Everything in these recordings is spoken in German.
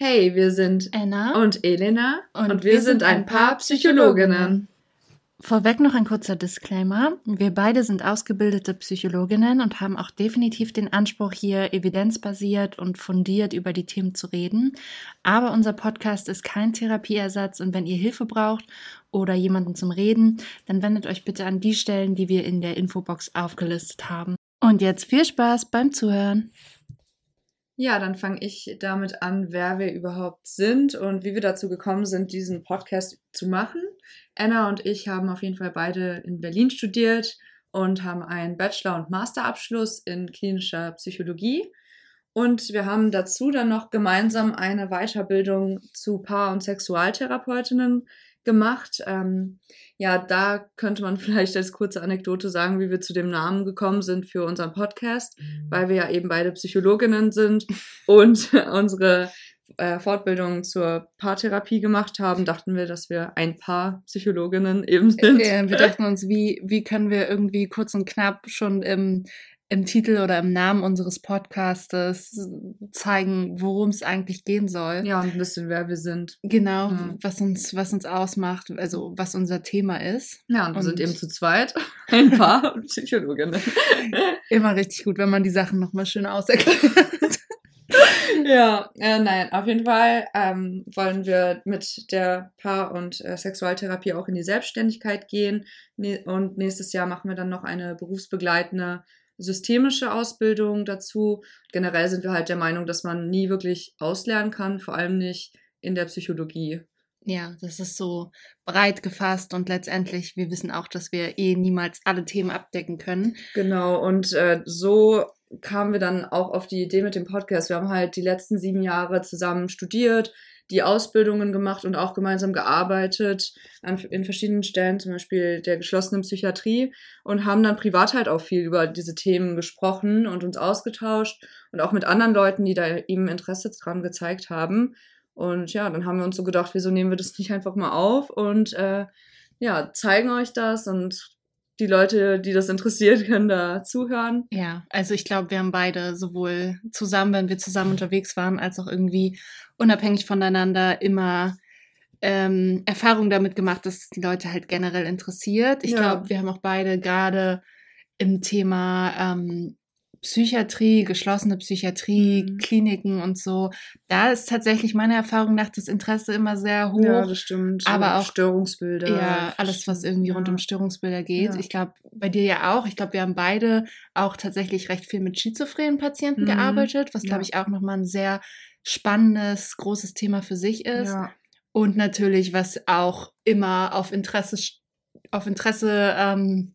Hey, wir sind Anna und Elena und, und wir, wir, sind ein paar Psychologinnen. Vorweg noch ein kurzer Disclaimer. Wir beide sind ausgebildete Psychologinnen und haben auch definitiv den Anspruch, hier evidenzbasiert und fundiert über die Themen zu reden. Aber unser Podcast ist kein Therapieersatz und wenn ihr Hilfe braucht oder jemanden zum Reden, dann wendet euch bitte an die Stellen, die wir in der Infobox aufgelistet haben. Und jetzt viel Spaß beim Zuhören. Ja, dann fange ich damit an, wer wir überhaupt sind und wie wir dazu gekommen sind, diesen Podcast zu machen. Anna und ich haben auf jeden Fall beide in Berlin studiert und haben einen Bachelor- und Masterabschluss in klinischer Psychologie. Und wir haben dazu dann noch gemeinsam eine Weiterbildung zu Paar- und Sexualtherapeutinnen gemacht. Ähm, ja, da könnte man vielleicht als kurze Anekdote sagen, wie wir zu dem Namen gekommen sind für unseren Podcast, mhm. weil wir ja eben beide Psychologinnen sind und unsere äh, Fortbildung zur Paartherapie gemacht haben, dachten wir, dass wir ein paar Psychologinnen eben sind. Ja, wir dachten uns, wie, wie können wir irgendwie kurz und knapp schon im im Titel oder im Namen unseres Podcastes zeigen, worum es eigentlich gehen soll. Ja, und ein bisschen, wer wir sind. Genau, mhm. was uns, was uns ausmacht, also was unser Thema ist. Ja, und wir und sind eben zu zweit ein paar Psychologinnen. Immer richtig gut, wenn man die Sachen nochmal schön auserklärt. ja, äh, nein, auf jeden Fall ähm, wollen wir mit der Paar- und äh, Sexualtherapie auch in die Selbstständigkeit gehen. Ne und nächstes Jahr machen wir dann noch eine berufsbegleitende systemische Ausbildung dazu. Generell sind wir halt der Meinung, dass man nie wirklich auslernen kann, vor allem nicht in der Psychologie. Ja, das ist so breit gefasst und letztendlich, wir wissen auch, dass wir eh niemals alle Themen abdecken können. Genau, und äh, so kamen wir dann auch auf die Idee mit dem Podcast. Wir haben halt die letzten sieben Jahre zusammen studiert, die Ausbildungen gemacht und auch gemeinsam gearbeitet an, in verschiedenen Stellen, zum Beispiel der geschlossenen Psychiatrie und haben dann privat halt auch viel über diese Themen gesprochen und uns ausgetauscht und auch mit anderen Leuten, die da eben Interesse dran gezeigt haben. Und ja, dann haben wir uns so gedacht, wieso nehmen wir das nicht einfach mal auf und äh, ja, zeigen euch das und die Leute, die das interessiert, können da zuhören. Ja, also ich glaube, wir haben beide sowohl zusammen, wenn wir zusammen unterwegs waren, als auch irgendwie unabhängig voneinander immer ähm, Erfahrung damit gemacht, dass es die Leute halt generell interessiert. Ich ja. glaube, wir haben auch beide gerade im Thema ähm, Psychiatrie, geschlossene Psychiatrie, mhm. Kliniken und so, da ist tatsächlich meiner Erfahrung nach das Interesse immer sehr hoch. Ja, das stimmt. Aber auch Störungsbilder. Ja, alles, was irgendwie ja. rund um Störungsbilder geht. Ja. Ich glaube, bei dir ja auch. Ich glaube, wir haben beide auch tatsächlich recht viel mit schizophrenen Patienten mhm. gearbeitet, was, glaube ich, auch nochmal ein sehr spannendes, großes Thema für sich ist. Ja. Und natürlich, was auch immer auf Interesse, auf Interesse ähm,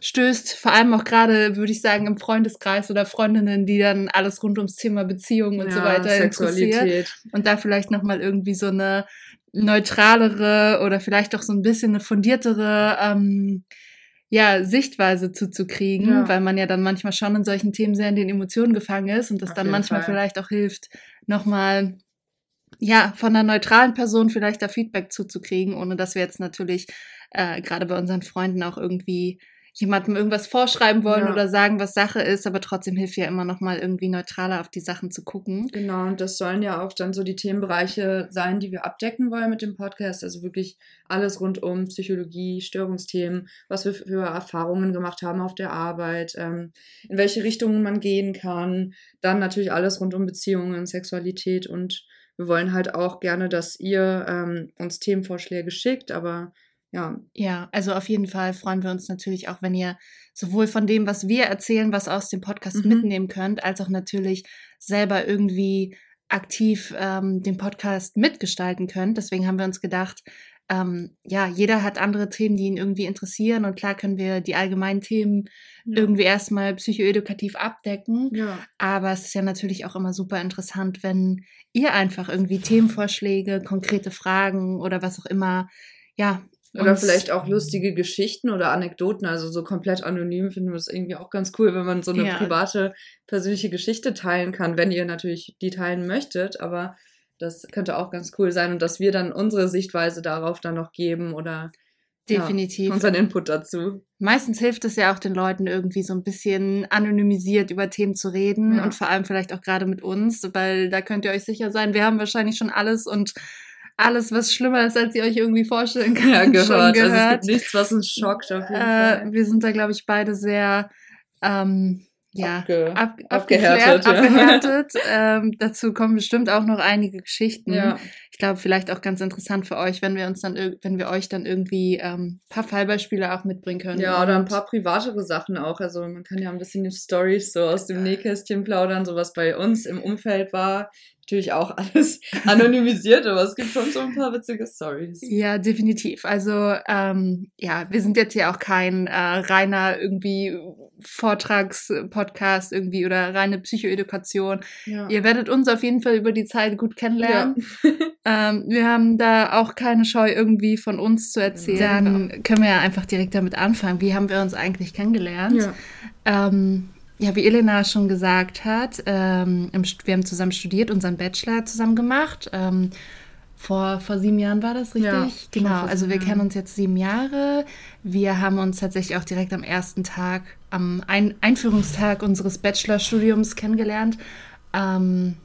stößt, vor allem auch gerade, würde ich sagen, im Freundeskreis oder Freundinnen, die dann alles rund ums Thema Beziehungen und ja, so weiter interessiert. Und da vielleicht nochmal irgendwie so eine neutralere oder vielleicht auch so ein bisschen eine fundiertere ähm, ja, Sichtweise zuzukriegen, ja. weil man ja dann manchmal schon in solchen Themen sehr in den Emotionen gefangen ist und das Auf dann manchmal Fall. vielleicht auch hilft, nochmal ja, von einer neutralen Person vielleicht da Feedback zuzukriegen, ohne dass wir jetzt natürlich äh, gerade bei unseren Freunden auch irgendwie jemandem irgendwas vorschreiben wollen ja. oder sagen, was Sache ist, aber trotzdem hilft ja immer noch mal irgendwie neutraler auf die Sachen zu gucken. Genau, und das sollen ja auch dann so die Themenbereiche sein, die wir abdecken wollen mit dem Podcast, also wirklich alles rund um Psychologie, Störungsthemen, was wir für Erfahrungen gemacht haben auf der Arbeit, ähm, in welche Richtungen man gehen kann, dann natürlich alles rund um Beziehungen, Sexualität und wir wollen halt auch gerne, dass ihr ähm, uns Themenvorschläge schickt, aber ja. Ja, also auf jeden Fall freuen wir uns natürlich auch, wenn ihr sowohl von dem, was wir erzählen, was aus dem Podcast mhm. mitnehmen könnt, als auch natürlich selber irgendwie aktiv ähm, den Podcast mitgestalten könnt. Deswegen haben wir uns gedacht, ähm, ja, jeder hat andere Themen, die ihn irgendwie interessieren und klar können wir die allgemeinen Themen ja. irgendwie erstmal psychoedukativ abdecken. Ja. Aber es ist ja natürlich auch immer super interessant, wenn ihr einfach irgendwie Themenvorschläge, konkrete Fragen oder was auch immer ja, oder vielleicht auch lustige Geschichten oder Anekdoten, also so komplett anonym finden wir es irgendwie auch ganz cool, wenn man so eine ja. private, persönliche Geschichte teilen kann, wenn ihr natürlich die teilen möchtet, aber das könnte auch ganz cool sein und dass wir dann unsere Sichtweise darauf dann noch geben oder Definitiv. Ja, unseren Input dazu. Meistens hilft es ja auch den Leuten irgendwie so ein bisschen anonymisiert über Themen zu reden ja. und vor allem vielleicht auch gerade mit uns, weil da könnt ihr euch sicher sein, wir haben wahrscheinlich schon alles und alles, was schlimmer ist, als ihr euch irgendwie vorstellen könnt, ja, gehört. gehört. Also es gibt nichts, was uns schockt auf jeden äh, Fall. Wir sind da, glaube ich, beide sehr ähm, ja, Abge ab, abgehärtet. abgehärtet. ähm, dazu kommen bestimmt auch noch einige Geschichten. Ja. Ich glaube, vielleicht auch ganz interessant für euch, wenn wir uns dann, wenn wir euch dann irgendwie ähm, paar Fallbeispiele auch mitbringen können. Ja, oder ein paar privatere Sachen auch. Also man kann ja ein bisschen Stories so aus dem Nähkästchen plaudern, so was bei uns im Umfeld war natürlich auch alles anonymisiert, aber es gibt schon so ein paar witzige Stories. Ja, definitiv. Also ähm, ja, wir sind jetzt hier auch kein äh, reiner irgendwie Vortragspodcast irgendwie oder reine Psychoedukation. Ja. Ihr werdet uns auf jeden Fall über die Zeit gut kennenlernen. Ja. ähm, wir haben da auch keine Scheu irgendwie von uns zu erzählen. Dann können wir ja einfach direkt damit anfangen. Wie haben wir uns eigentlich kennengelernt? Ja. Ähm, ja, wie Elena schon gesagt hat, ähm, wir haben zusammen studiert, unseren Bachelor zusammen gemacht. Ähm, vor, vor sieben Jahren war das richtig? Ja, genau, also wir kennen uns jetzt sieben Jahre. Wir haben uns tatsächlich auch direkt am ersten Tag, am Ein Einführungstag unseres Bachelorstudiums kennengelernt. Ähm,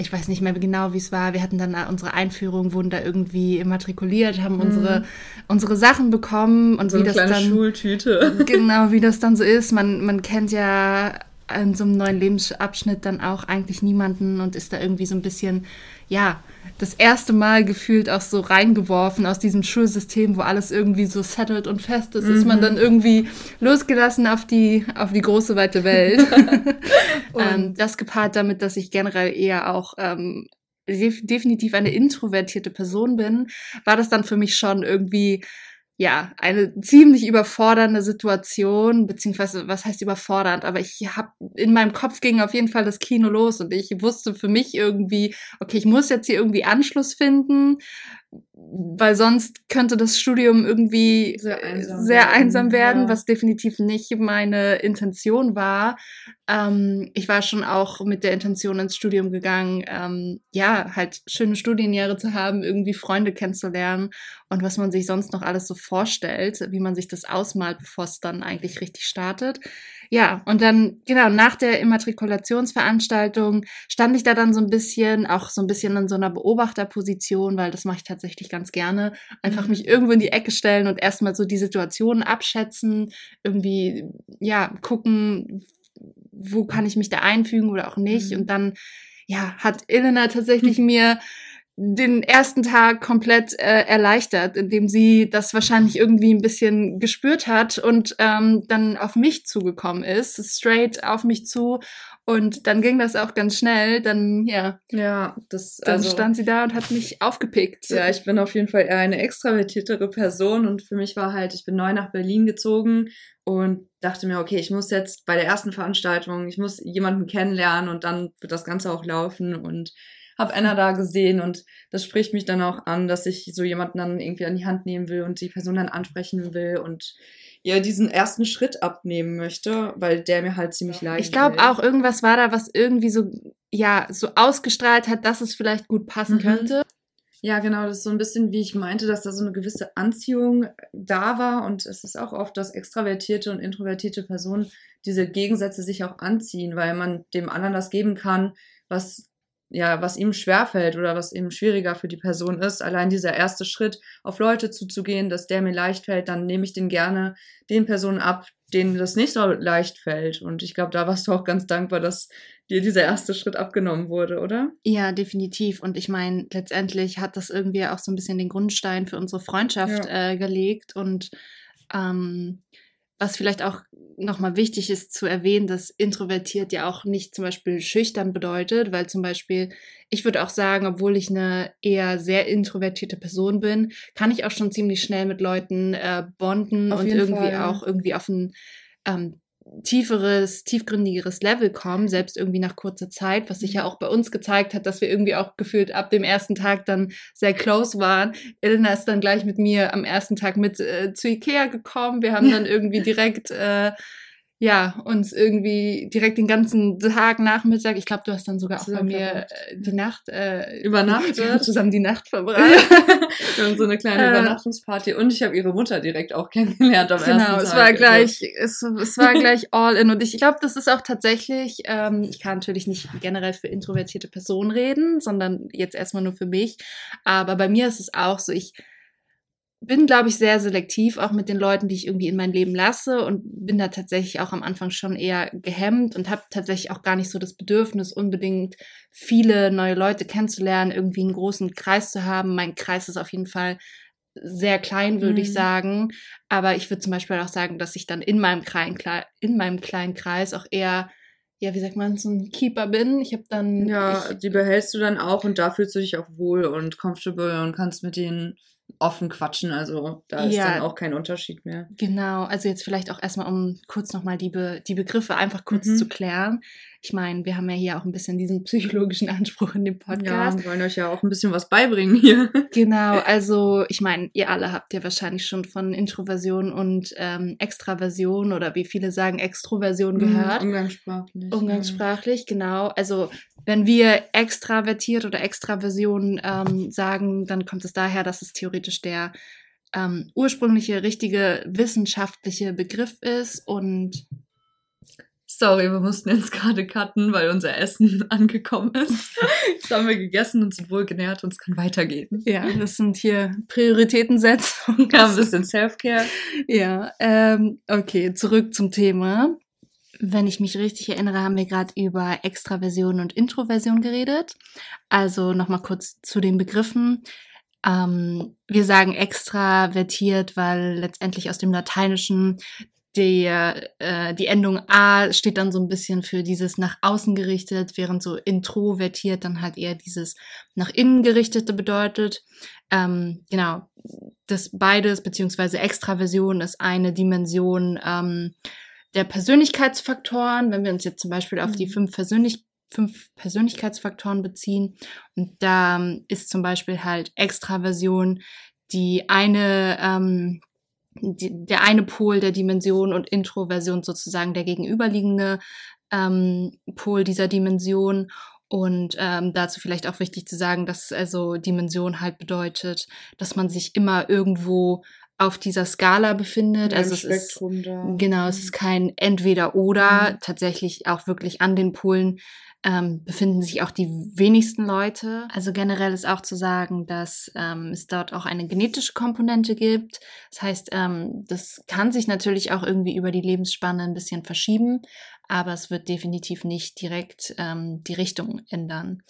ich weiß nicht mehr genau, wie es war. Wir hatten dann unsere Einführung, wurden da irgendwie immatrikuliert, haben mhm. unsere, unsere Sachen bekommen und so wie das dann. Schultüte. Genau, wie das dann so ist. Man, man kennt ja in so einem neuen Lebensabschnitt dann auch eigentlich niemanden und ist da irgendwie so ein bisschen, ja, das erste Mal gefühlt auch so reingeworfen aus diesem Schulsystem, wo alles irgendwie so settled und fest ist, mhm. ist man mhm. dann irgendwie losgelassen auf die, auf die große weite Welt. ähm, das gepaart damit, dass ich generell eher auch ähm, definitiv eine introvertierte Person bin, war das dann für mich schon irgendwie ja, eine ziemlich überfordernde Situation, beziehungsweise was heißt überfordernd, aber ich habe in meinem Kopf ging auf jeden Fall das Kino los und ich wusste für mich irgendwie, okay, ich muss jetzt hier irgendwie Anschluss finden, weil sonst könnte das Studium irgendwie sehr einsam, sehr werden. einsam werden, ja. was definitiv nicht meine Intention war. Ähm, ich war schon auch mit der Intention ins Studium gegangen, ähm, ja, halt schöne Studienjahre zu haben, irgendwie Freunde kennenzulernen und was man sich sonst noch alles so vorstellt, wie man sich das ausmalt, bevor es dann eigentlich richtig startet. Ja, und dann, genau, nach der Immatrikulationsveranstaltung stand ich da dann so ein bisschen, auch so ein bisschen in so einer Beobachterposition, weil das mache ich tatsächlich ganz gerne. Einfach mhm. mich irgendwo in die Ecke stellen und erstmal so die Situation abschätzen, irgendwie, ja, gucken, wo kann ich mich da einfügen oder auch nicht. Mhm. Und dann, ja, hat Elena tatsächlich mir den ersten Tag komplett äh, erleichtert, indem sie das wahrscheinlich irgendwie ein bisschen gespürt hat und ähm, dann auf mich zugekommen ist, straight auf mich zu. Und dann ging das auch ganz schnell. Dann, ja. Ja, das. Dann also, stand sie da und hat mich aufgepickt. Ja, ich bin auf jeden Fall eher eine extravertiertere Person und für mich war halt, ich bin neu nach Berlin gezogen und dachte mir, okay, ich muss jetzt bei der ersten Veranstaltung, ich muss jemanden kennenlernen und dann wird das Ganze auch laufen und habe Anna da gesehen und das spricht mich dann auch an, dass ich so jemanden dann irgendwie an die Hand nehmen will und die Person dann ansprechen will und ihr diesen ersten Schritt abnehmen möchte, weil der mir halt ziemlich leicht Ich glaube auch, irgendwas war da, was irgendwie so, ja, so ausgestrahlt hat, dass es vielleicht gut passen mhm. könnte. Ja, genau, das ist so ein bisschen, wie ich meinte, dass da so eine gewisse Anziehung da war und es ist auch oft, dass extravertierte und introvertierte Personen diese Gegensätze sich auch anziehen, weil man dem anderen das geben kann, was ja, was ihm schwerfällt oder was eben schwieriger für die Person ist, allein dieser erste Schritt, auf Leute zuzugehen, dass der mir leicht fällt, dann nehme ich den gerne den Personen ab, denen das nicht so leicht fällt. Und ich glaube, da warst du auch ganz dankbar, dass dir dieser erste Schritt abgenommen wurde, oder? Ja, definitiv. Und ich meine, letztendlich hat das irgendwie auch so ein bisschen den Grundstein für unsere Freundschaft ja. äh, gelegt und ähm, was vielleicht auch nochmal wichtig ist zu erwähnen, dass introvertiert ja auch nicht zum Beispiel schüchtern bedeutet, weil zum Beispiel, ich würde auch sagen, obwohl ich eine eher sehr introvertierte Person bin, kann ich auch schon ziemlich schnell mit Leuten äh, bonden auf und irgendwie Fall. auch irgendwie auf ein ähm, tieferes, tiefgründigeres Level kommen, selbst irgendwie nach kurzer Zeit, was sich ja mhm. auch bei uns gezeigt hat, dass wir irgendwie auch gefühlt ab dem ersten Tag dann sehr close waren. Elena ist dann gleich mit mir am ersten Tag mit äh, zu Ikea gekommen. Wir haben dann irgendwie direkt äh, ja, uns irgendwie direkt den ganzen Tag, Nachmittag, ich glaube, du hast dann sogar auch bei mir äh, die Nacht äh, übernachtet. zusammen die Nacht verbracht. Wir haben so eine kleine äh, Übernachtungsparty und ich habe ihre Mutter direkt auch kennengelernt am genau, es war gleich, es, es war gleich all in. Und ich glaube, das ist auch tatsächlich, ähm, ich kann natürlich nicht generell für introvertierte Personen reden, sondern jetzt erstmal nur für mich, aber bei mir ist es auch so, ich bin, glaube ich, sehr selektiv, auch mit den Leuten, die ich irgendwie in mein Leben lasse und bin da tatsächlich auch am Anfang schon eher gehemmt und habe tatsächlich auch gar nicht so das Bedürfnis, unbedingt viele neue Leute kennenzulernen, irgendwie einen großen Kreis zu haben. Mein Kreis ist auf jeden Fall sehr klein, würde mhm. ich sagen. Aber ich würde zum Beispiel auch sagen, dass ich dann in meinem kleinen, in meinem kleinen Kreis auch eher ja, wie sagt man, so ein Keeper bin. Ich habe dann. Ja, ich, die behältst du dann auch und da fühlst du dich auch wohl und comfortable und kannst mit denen offen quatschen. Also da ist ja, dann auch kein Unterschied mehr. Genau, also jetzt vielleicht auch erstmal, um kurz nochmal die, Be die Begriffe einfach kurz mhm. zu klären. Ich meine, wir haben ja hier auch ein bisschen diesen psychologischen Anspruch in dem Podcast. Ja, wir wollen euch ja auch ein bisschen was beibringen hier. Genau, also ich meine, ihr alle habt ja wahrscheinlich schon von Introversion und ähm, Extraversion oder wie viele sagen Extroversion mhm, gehört. Mhm, umgangssprachlich. Umgangssprachlich, ja. genau. Also wenn wir extravertiert oder Extraversion ähm, sagen, dann kommt es daher, dass es theoretisch der ähm, ursprüngliche, richtige wissenschaftliche Begriff ist und Sorry, wir mussten jetzt gerade cutten, weil unser Essen angekommen ist. Jetzt haben wir gegessen und sind wohl genährt und es kann weitergehen. Ja, das sind hier Prioritätensetzungen. Ja, ein bisschen Self-Care. Ja, ähm, okay, zurück zum Thema. Wenn ich mich richtig erinnere, haben wir gerade über Extraversion und Introversion geredet. Also nochmal kurz zu den Begriffen. Ähm, wir sagen extravertiert, weil letztendlich aus dem Lateinischen die, äh, die Endung A steht dann so ein bisschen für dieses nach außen gerichtet, während so introvertiert dann halt eher dieses nach innen gerichtete bedeutet. Ähm, genau, das beides, beziehungsweise Extraversion ist eine Dimension ähm, der Persönlichkeitsfaktoren, wenn wir uns jetzt zum Beispiel auf die mhm. fünf, Persönlich fünf Persönlichkeitsfaktoren beziehen. Und da ähm, ist zum Beispiel halt Extraversion die eine, ähm, die, der eine Pol der Dimension und Introversion sozusagen der gegenüberliegende ähm, Pol dieser Dimension. Und ähm, dazu vielleicht auch wichtig zu sagen, dass also Dimension halt bedeutet, dass man sich immer irgendwo auf dieser Skala befindet. Ja, also es ist da. genau, es ist kein entweder oder. Mhm. Tatsächlich auch wirklich an den Polen ähm, befinden sich auch die wenigsten Leute. Also generell ist auch zu sagen, dass ähm, es dort auch eine genetische Komponente gibt. Das heißt, ähm, das kann sich natürlich auch irgendwie über die Lebensspanne ein bisschen verschieben, aber es wird definitiv nicht direkt ähm, die Richtung ändern.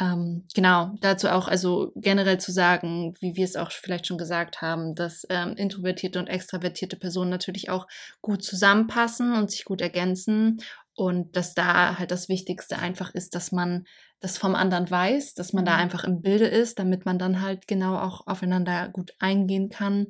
Ähm, genau, dazu auch also generell zu sagen, wie wir es auch vielleicht schon gesagt haben, dass ähm, introvertierte und extravertierte Personen natürlich auch gut zusammenpassen und sich gut ergänzen und dass da halt das Wichtigste einfach ist, dass man das vom anderen weiß, dass man da mhm. einfach im Bilde ist, damit man dann halt genau auch aufeinander gut eingehen kann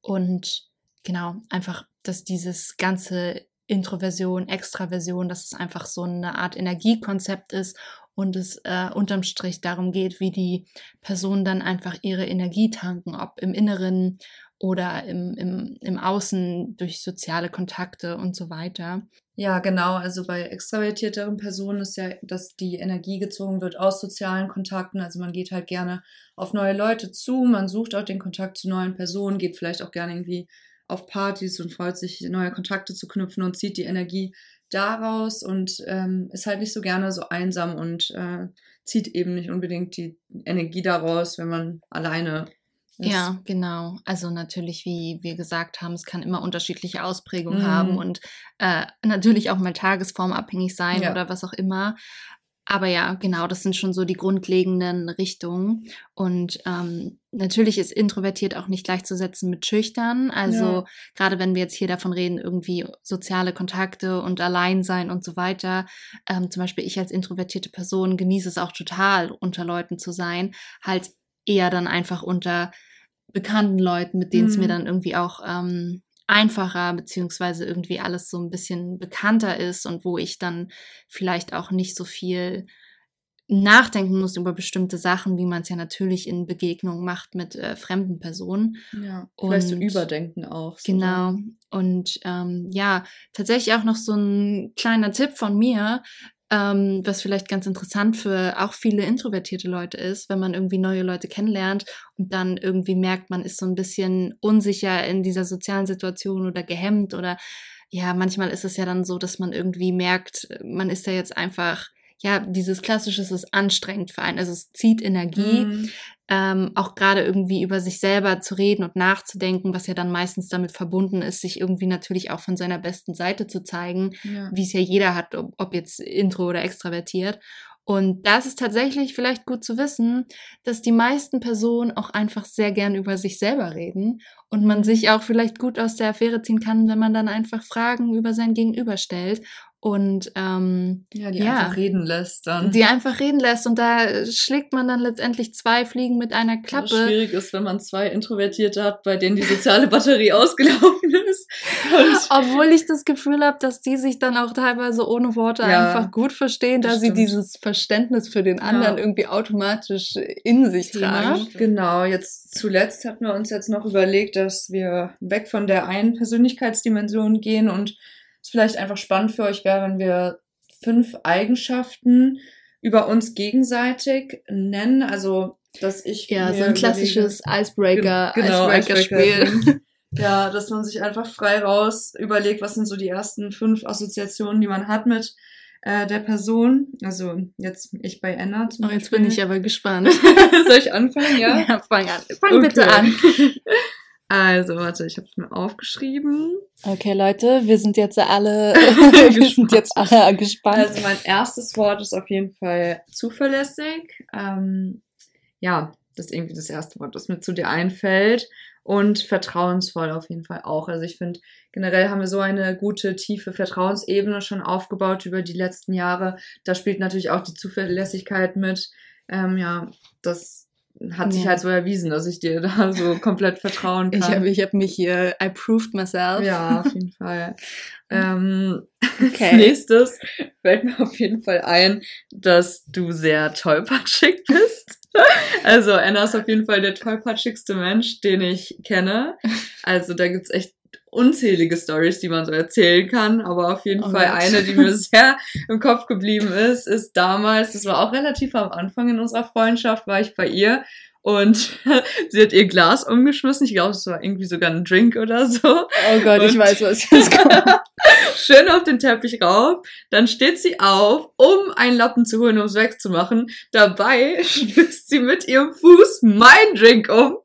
und genau einfach, dass dieses ganze Introversion, Extraversion, dass es einfach so eine Art Energiekonzept ist und es äh, unterm Strich darum geht, wie die Personen dann einfach ihre Energie tanken, ob im Inneren oder im, im, im Außen durch soziale Kontakte und so weiter. Ja, genau. Also bei extravertierteren Personen ist ja, dass die Energie gezogen wird aus sozialen Kontakten. Also man geht halt gerne auf neue Leute zu, man sucht auch den Kontakt zu neuen Personen, geht vielleicht auch gerne irgendwie auf Partys und freut sich, neue Kontakte zu knüpfen und zieht die Energie daraus und ähm, ist halt nicht so gerne so einsam und äh, zieht eben nicht unbedingt die Energie daraus, wenn man alleine ist. Ja, genau. Also natürlich, wie wir gesagt haben, es kann immer unterschiedliche Ausprägungen mhm. haben und äh, natürlich auch mal tagesformabhängig sein ja. oder was auch immer. Aber ja, genau, das sind schon so die grundlegenden Richtungen. Und ähm, natürlich ist introvertiert auch nicht gleichzusetzen mit schüchtern. Also ja. gerade wenn wir jetzt hier davon reden, irgendwie soziale Kontakte und Alleinsein und so weiter. Ähm, zum Beispiel ich als introvertierte Person genieße es auch total, unter Leuten zu sein. Halt eher dann einfach unter bekannten Leuten, mit denen es mir mhm. dann irgendwie auch ähm, einfacher beziehungsweise irgendwie alles so ein bisschen bekannter ist und wo ich dann vielleicht auch nicht so viel nachdenken muss über bestimmte Sachen, wie man es ja natürlich in Begegnungen macht mit äh, fremden Personen. Ja, vielleicht und, so überdenken auch. So genau. Und ähm, ja, tatsächlich auch noch so ein kleiner Tipp von mir, ähm, was vielleicht ganz interessant für auch viele introvertierte Leute ist, wenn man irgendwie neue Leute kennenlernt und dann irgendwie merkt, man ist so ein bisschen unsicher in dieser sozialen Situation oder gehemmt oder ja, manchmal ist es ja dann so, dass man irgendwie merkt, man ist ja jetzt einfach ja, dieses klassische es ist anstrengend für einen. Also es zieht Energie, mhm. ähm, auch gerade irgendwie über sich selber zu reden und nachzudenken, was ja dann meistens damit verbunden ist, sich irgendwie natürlich auch von seiner besten Seite zu zeigen, ja. wie es ja jeder hat, ob, ob jetzt intro oder extravertiert. Und das ist tatsächlich vielleicht gut zu wissen, dass die meisten Personen auch einfach sehr gern über sich selber reden und man sich auch vielleicht gut aus der Affäre ziehen kann, wenn man dann einfach Fragen über sein Gegenüber stellt und ähm, ja, die ja, einfach reden lässt dann. Die einfach reden lässt und da schlägt man dann letztendlich zwei Fliegen mit einer Klappe. Was schwierig ist, wenn man zwei Introvertierte hat, bei denen die soziale Batterie ausgelaufen ist. Und Obwohl ich das Gefühl habe, dass die sich dann auch teilweise ohne Worte ja, einfach gut verstehen, da sie dieses Verständnis für den anderen ja. irgendwie automatisch in sich tragen. Genau, jetzt zuletzt hatten wir uns jetzt noch überlegt, dass wir weg von der einen Persönlichkeitsdimension gehen und es vielleicht einfach spannend für euch wäre, wenn wir fünf Eigenschaften über uns gegenseitig nennen. Also, dass ich. Ja, so ein klassisches Icebreaker, genau, Icebreaker-Spiel. Icebreaker ja, dass man sich einfach frei raus überlegt, was sind so die ersten fünf Assoziationen, die man hat mit äh, der Person. Also jetzt ich bei Anna zum oh, jetzt bin ich aber gespannt. Soll ich anfangen? Ja, ja fang an. Fang okay. bitte an. Also, warte, ich habe es mir aufgeschrieben. Okay, Leute, wir sind jetzt alle, wir sind jetzt alle gespannt. Also mein erstes Wort ist auf jeden Fall zuverlässig. Ähm, ja, das ist irgendwie das erste Wort, das mir zu dir einfällt. Und vertrauensvoll auf jeden Fall auch. Also ich finde, generell haben wir so eine gute, tiefe Vertrauensebene schon aufgebaut über die letzten Jahre. Da spielt natürlich auch die Zuverlässigkeit mit. Ähm, ja, das hat sich ja. halt so erwiesen, dass ich dir da so komplett vertrauen kann. Ich habe ich hab mich hier, I proved myself. Ja, auf jeden Fall. ähm, okay. Als nächstes fällt mir auf jeden Fall ein, dass du sehr tollpatschig bist. also Anna ist auf jeden Fall der tollpatschigste Mensch, den ich kenne. Also da gibt's echt unzählige Stories, die man so erzählen kann, aber auf jeden oh Fall Gott. eine, die mir sehr im Kopf geblieben ist, ist damals, das war auch relativ am Anfang in unserer Freundschaft, war ich bei ihr und sie hat ihr Glas umgeschmissen. Ich glaube, es war irgendwie sogar ein Drink oder so. Oh Gott, und ich weiß, was jetzt kommt. schön auf den Teppich rauf. Dann steht sie auf, um einen Lappen zu holen, um es wegzumachen. Dabei stößt sie mit ihrem Fuß mein Drink um.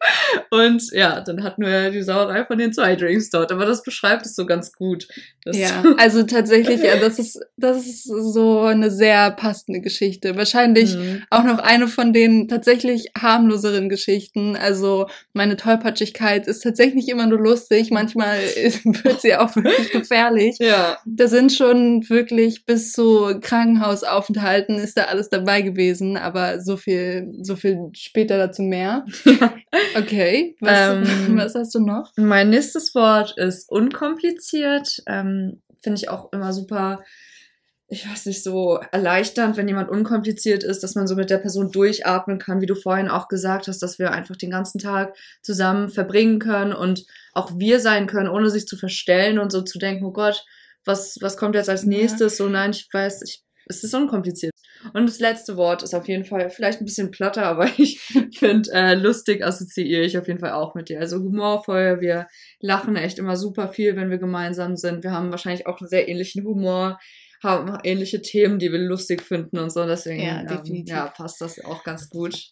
Und ja, dann hatten wir die Sauerei von den zwei Drinks dort. Aber das beschreibt es so ganz gut. ja, also tatsächlich, ja, das ist, das ist so eine sehr passende Geschichte. Wahrscheinlich mhm. auch noch eine von den tatsächlich harmloseren Geschichten. Also meine Tollpatschigkeit ist tatsächlich immer nur lustig. Manchmal wird sie auch wirklich gefährlich. Ja. Da sind schon wirklich bis zu Krankenhausaufenthalten ist da alles dabei gewesen, aber so viel, so viel später dazu mehr. Okay. Was, ähm, was hast du noch? Mein nächstes Wort ist unkompliziert. Ähm, Finde ich auch immer super ich weiß nicht, so erleichternd, wenn jemand unkompliziert ist, dass man so mit der Person durchatmen kann, wie du vorhin auch gesagt hast, dass wir einfach den ganzen Tag zusammen verbringen können und auch wir sein können, ohne sich zu verstellen und so zu denken, oh Gott, was, was kommt jetzt als nächstes? Ja. So, nein, ich weiß, ich, es ist unkompliziert. Und das letzte Wort ist auf jeden Fall vielleicht ein bisschen platter, aber ich finde, äh, lustig assoziiere ich auf jeden Fall auch mit dir. Also humorvoll, wir lachen echt immer super viel, wenn wir gemeinsam sind. Wir haben wahrscheinlich auch einen sehr ähnlichen Humor haben ähnliche Themen, die wir lustig finden und so. Deswegen ja, ähm, ja, passt das auch ganz gut.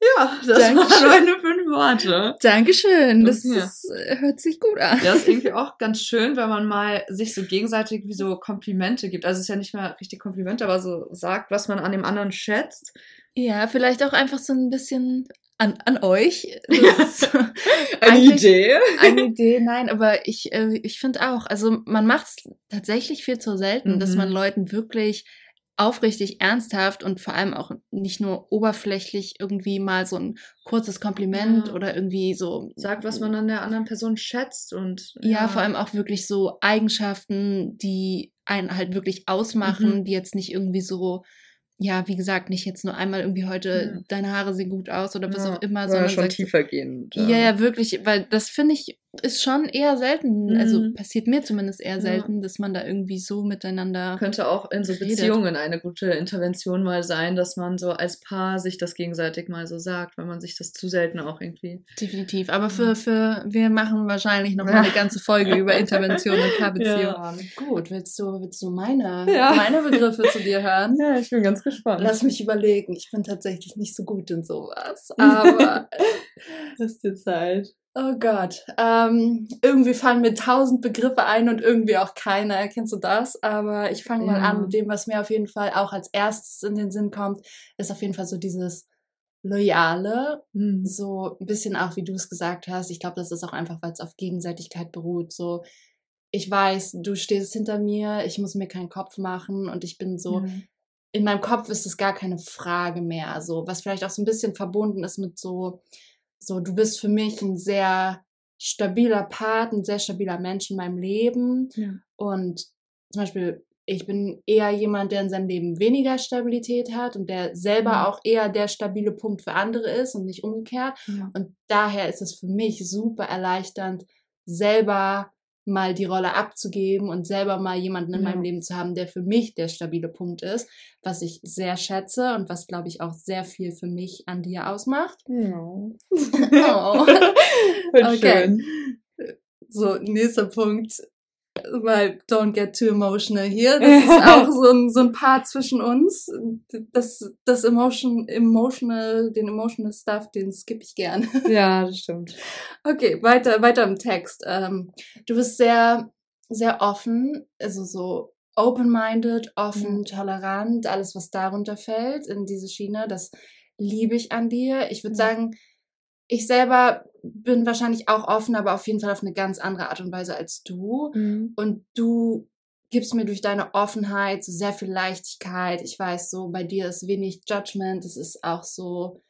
Ja, das Dankeschön. waren meine fünf Worte. Dankeschön. Das, das ja. hört sich gut an. Ja, ist irgendwie auch ganz schön, wenn man mal sich so gegenseitig wie so Komplimente gibt. Also es ist ja nicht mehr richtig Komplimente, aber so sagt, was man an dem anderen schätzt. Ja, vielleicht auch einfach so ein bisschen an, an euch. eine Idee? Eine Idee, nein, aber ich, äh, ich finde auch, also man macht es tatsächlich viel zu selten, mhm. dass man Leuten wirklich aufrichtig ernsthaft und vor allem auch nicht nur oberflächlich irgendwie mal so ein kurzes Kompliment ja. oder irgendwie so sagt, was man an der anderen Person schätzt und ja, ja vor allem auch wirklich so Eigenschaften, die einen halt wirklich ausmachen, mhm. die jetzt nicht irgendwie so ja, wie gesagt, nicht jetzt nur einmal irgendwie heute, ja. deine Haare sehen gut aus oder was ja, auch immer, sondern schon tiefer gehen. Ja. ja, wirklich, weil das finde ich ist schon eher selten, also mhm. also passiert mir zumindest eher selten, ja. dass man da irgendwie so miteinander. Könnte auch in so redet. Beziehungen eine gute Intervention mal sein, dass man so als Paar sich das gegenseitig mal so sagt, weil man sich das zu selten auch irgendwie. Definitiv. Aber für, für wir machen wahrscheinlich noch mal eine ganze Folge über Intervention in Paarbeziehungen. Ja. Gut, willst du, willst du meine, meine Begriffe zu dir hören? Ja, ich bin ganz gespannt. Lass mich überlegen. Ich bin tatsächlich nicht so gut in sowas. Aber. Hast dir Zeit. Oh Gott. Ähm, irgendwie fallen mir tausend Begriffe ein und irgendwie auch keine. Kennst du das? Aber ich fange mal ja. an mit dem, was mir auf jeden Fall auch als erstes in den Sinn kommt, ist auf jeden Fall so dieses Loyale. Mhm. So ein bisschen auch, wie du es gesagt hast. Ich glaube, das ist auch einfach, weil es auf Gegenseitigkeit beruht. So, ich weiß, du stehst hinter mir, ich muss mir keinen Kopf machen und ich bin so. Mhm. In meinem Kopf ist es gar keine Frage mehr. So, was vielleicht auch so ein bisschen verbunden ist mit so, so, du bist für mich ein sehr stabiler Part, ein sehr stabiler Mensch in meinem Leben. Ja. Und zum Beispiel, ich bin eher jemand, der in seinem Leben weniger Stabilität hat und der selber ja. auch eher der stabile Punkt für andere ist und nicht umgekehrt. Ja. Und daher ist es für mich super erleichternd, selber mal die Rolle abzugeben und selber mal jemanden in ja. meinem Leben zu haben, der für mich der stabile Punkt ist, was ich sehr schätze und was, glaube ich, auch sehr viel für mich an dir ausmacht. Ja. oh. okay. Schön. So, nächster Punkt weil don't get too emotional hier. Das ist auch so ein, so ein Paar zwischen uns. Das, das Emotion, emotional, den emotional Stuff, den skippe ich gern. Ja, das stimmt. Okay, weiter, weiter im Text. Ähm, du bist sehr, sehr offen, also so open-minded, offen, mhm. tolerant, alles, was darunter fällt in diese Schiene, das liebe ich an dir. Ich würde mhm. sagen, ich selber bin wahrscheinlich auch offen, aber auf jeden Fall auf eine ganz andere Art und Weise als du. Mhm. Und du gibst mir durch deine Offenheit so sehr viel Leichtigkeit. Ich weiß so, bei dir ist wenig Judgment. Es ist auch so,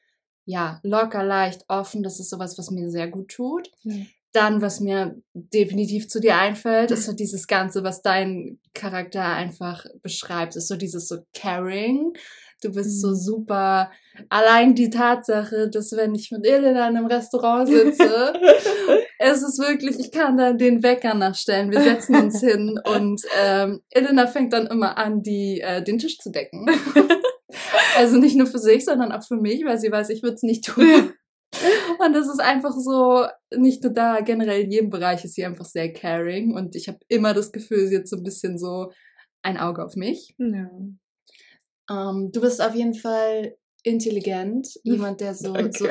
ja, locker, leicht, offen. Das ist sowas, was mir sehr gut tut. Mhm. Dann, was mir definitiv zu dir einfällt, ist so dieses Ganze, was dein Charakter einfach beschreibt, ist so dieses so caring. Du bist so mhm. super. Allein die Tatsache, dass wenn ich mit Elena in einem Restaurant sitze, es ist wirklich, ich kann da den Wecker nachstellen. Wir setzen uns hin und ähm, Elena fängt dann immer an, die, äh, den Tisch zu decken. also nicht nur für sich, sondern auch für mich, weil sie weiß, ich würde es nicht tun. Und das ist einfach so, nicht nur da, generell in jedem Bereich ist sie einfach sehr caring und ich habe immer das Gefühl, sie hat so ein bisschen so ein Auge auf mich. Ja. Ähm, du bist auf jeden Fall intelligent, jemand, der so, so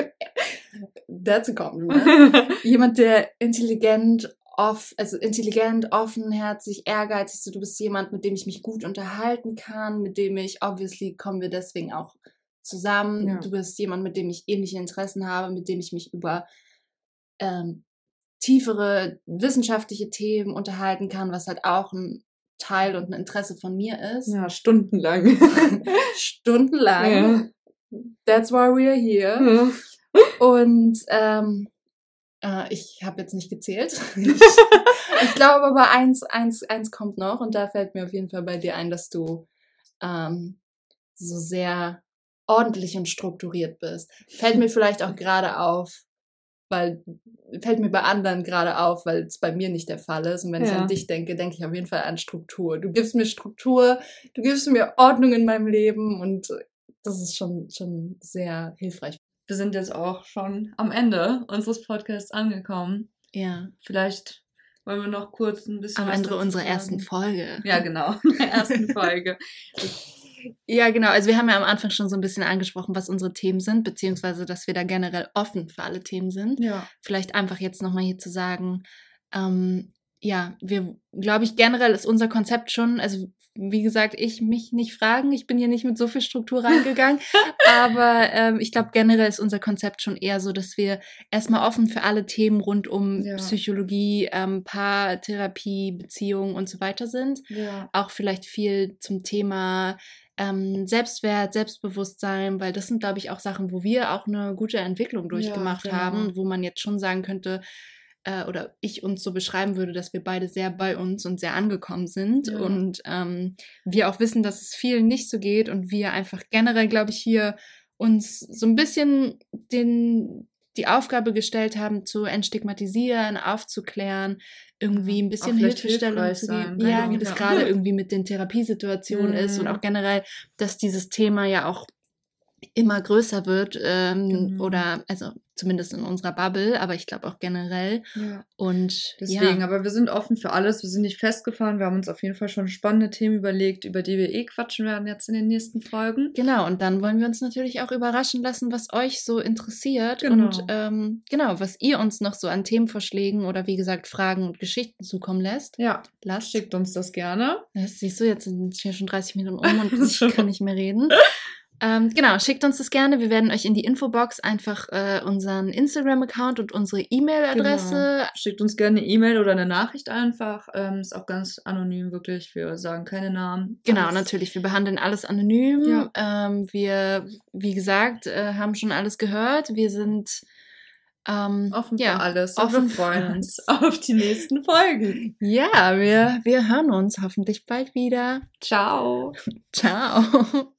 dazu kommt, ne? jemand, der intelligent, off, also intelligent, offenherzig, ehrgeizig, so du bist jemand, mit dem ich mich gut unterhalten kann, mit dem ich, obviously kommen wir deswegen auch zusammen. Ja. Du bist jemand, mit dem ich ähnliche Interessen habe, mit dem ich mich über ähm, tiefere wissenschaftliche Themen unterhalten kann, was halt auch ein Teil und ein Interesse von mir ist. Ja, stundenlang. stundenlang. Ja. That's why we are here. Ja. Und ähm, äh, ich habe jetzt nicht gezählt. ich, ich glaube aber eins, eins, eins kommt noch und da fällt mir auf jeden Fall bei dir ein, dass du ähm, so sehr ordentlich und strukturiert bist. Fällt mir vielleicht auch gerade auf, weil fällt mir bei anderen gerade auf, weil es bei mir nicht der Fall ist. Und wenn ja. ich an dich denke, denke ich auf jeden Fall an Struktur. Du gibst mir Struktur, du gibst mir Ordnung in meinem Leben und das ist schon, schon sehr hilfreich. Wir sind jetzt auch schon am Ende unseres Podcasts angekommen. Ja. Vielleicht wollen wir noch kurz ein bisschen. Am Ende unserer ersten Folge. Ja, genau. Der ersten Folge. Ja, genau. Also wir haben ja am Anfang schon so ein bisschen angesprochen, was unsere Themen sind, beziehungsweise dass wir da generell offen für alle Themen sind. Ja. Vielleicht einfach jetzt nochmal hier zu sagen, ähm, ja, wir, glaube ich, generell ist unser Konzept schon, also wie gesagt, ich mich nicht fragen, ich bin hier nicht mit so viel Struktur reingegangen, aber ähm, ich glaube, generell ist unser Konzept schon eher so, dass wir erstmal offen für alle Themen rund um ja. Psychologie, ähm, Paartherapie, Beziehungen und so weiter sind. Ja. Auch vielleicht viel zum Thema ähm, Selbstwert, Selbstbewusstsein, weil das sind, glaube ich, auch Sachen, wo wir auch eine gute Entwicklung durchgemacht ja, genau. haben, wo man jetzt schon sagen könnte, äh, oder ich uns so beschreiben würde, dass wir beide sehr bei uns und sehr angekommen sind ja. und ähm, wir auch wissen, dass es vielen nicht so geht und wir einfach generell, glaube ich, hier uns so ein bisschen den, die Aufgabe gestellt haben, zu entstigmatisieren, aufzuklären, irgendwie ein bisschen Hilfestellung zu geben. Ja, wie das gerade irgendwie mit den Therapiesituationen mhm. ist und auch generell, dass dieses Thema ja auch immer größer wird ähm, genau. oder also zumindest in unserer Bubble, aber ich glaube auch generell. Ja. Und deswegen, ja. aber wir sind offen für alles, wir sind nicht festgefahren, wir haben uns auf jeden Fall schon spannende Themen überlegt, über die wir eh quatschen werden jetzt in den nächsten Folgen. Genau, und dann wollen wir uns natürlich auch überraschen lassen, was euch so interessiert genau. und ähm, genau, was ihr uns noch so an Themenvorschlägen oder wie gesagt Fragen und Geschichten zukommen lässt. Ja, lasst. Schickt uns das gerne. Das siehst du, jetzt sind hier schon 30 Minuten um und ich kann nicht mehr reden. Ähm, genau, schickt uns das gerne. Wir werden euch in die Infobox einfach äh, unseren Instagram-Account und unsere E-Mail-Adresse. Genau. Schickt uns gerne eine E-Mail oder eine Nachricht einfach. Ähm, ist auch ganz anonym, wirklich. Wir sagen keine Namen. Genau, alles. natürlich. Wir behandeln alles anonym. Ja. Ähm, wir, wie gesagt, äh, haben schon alles gehört. Wir sind ähm, offen ja, für alles. Offen wir freuen uns auf die nächsten Folgen. Ja, wir, wir hören uns hoffentlich bald wieder. Ciao. Ciao.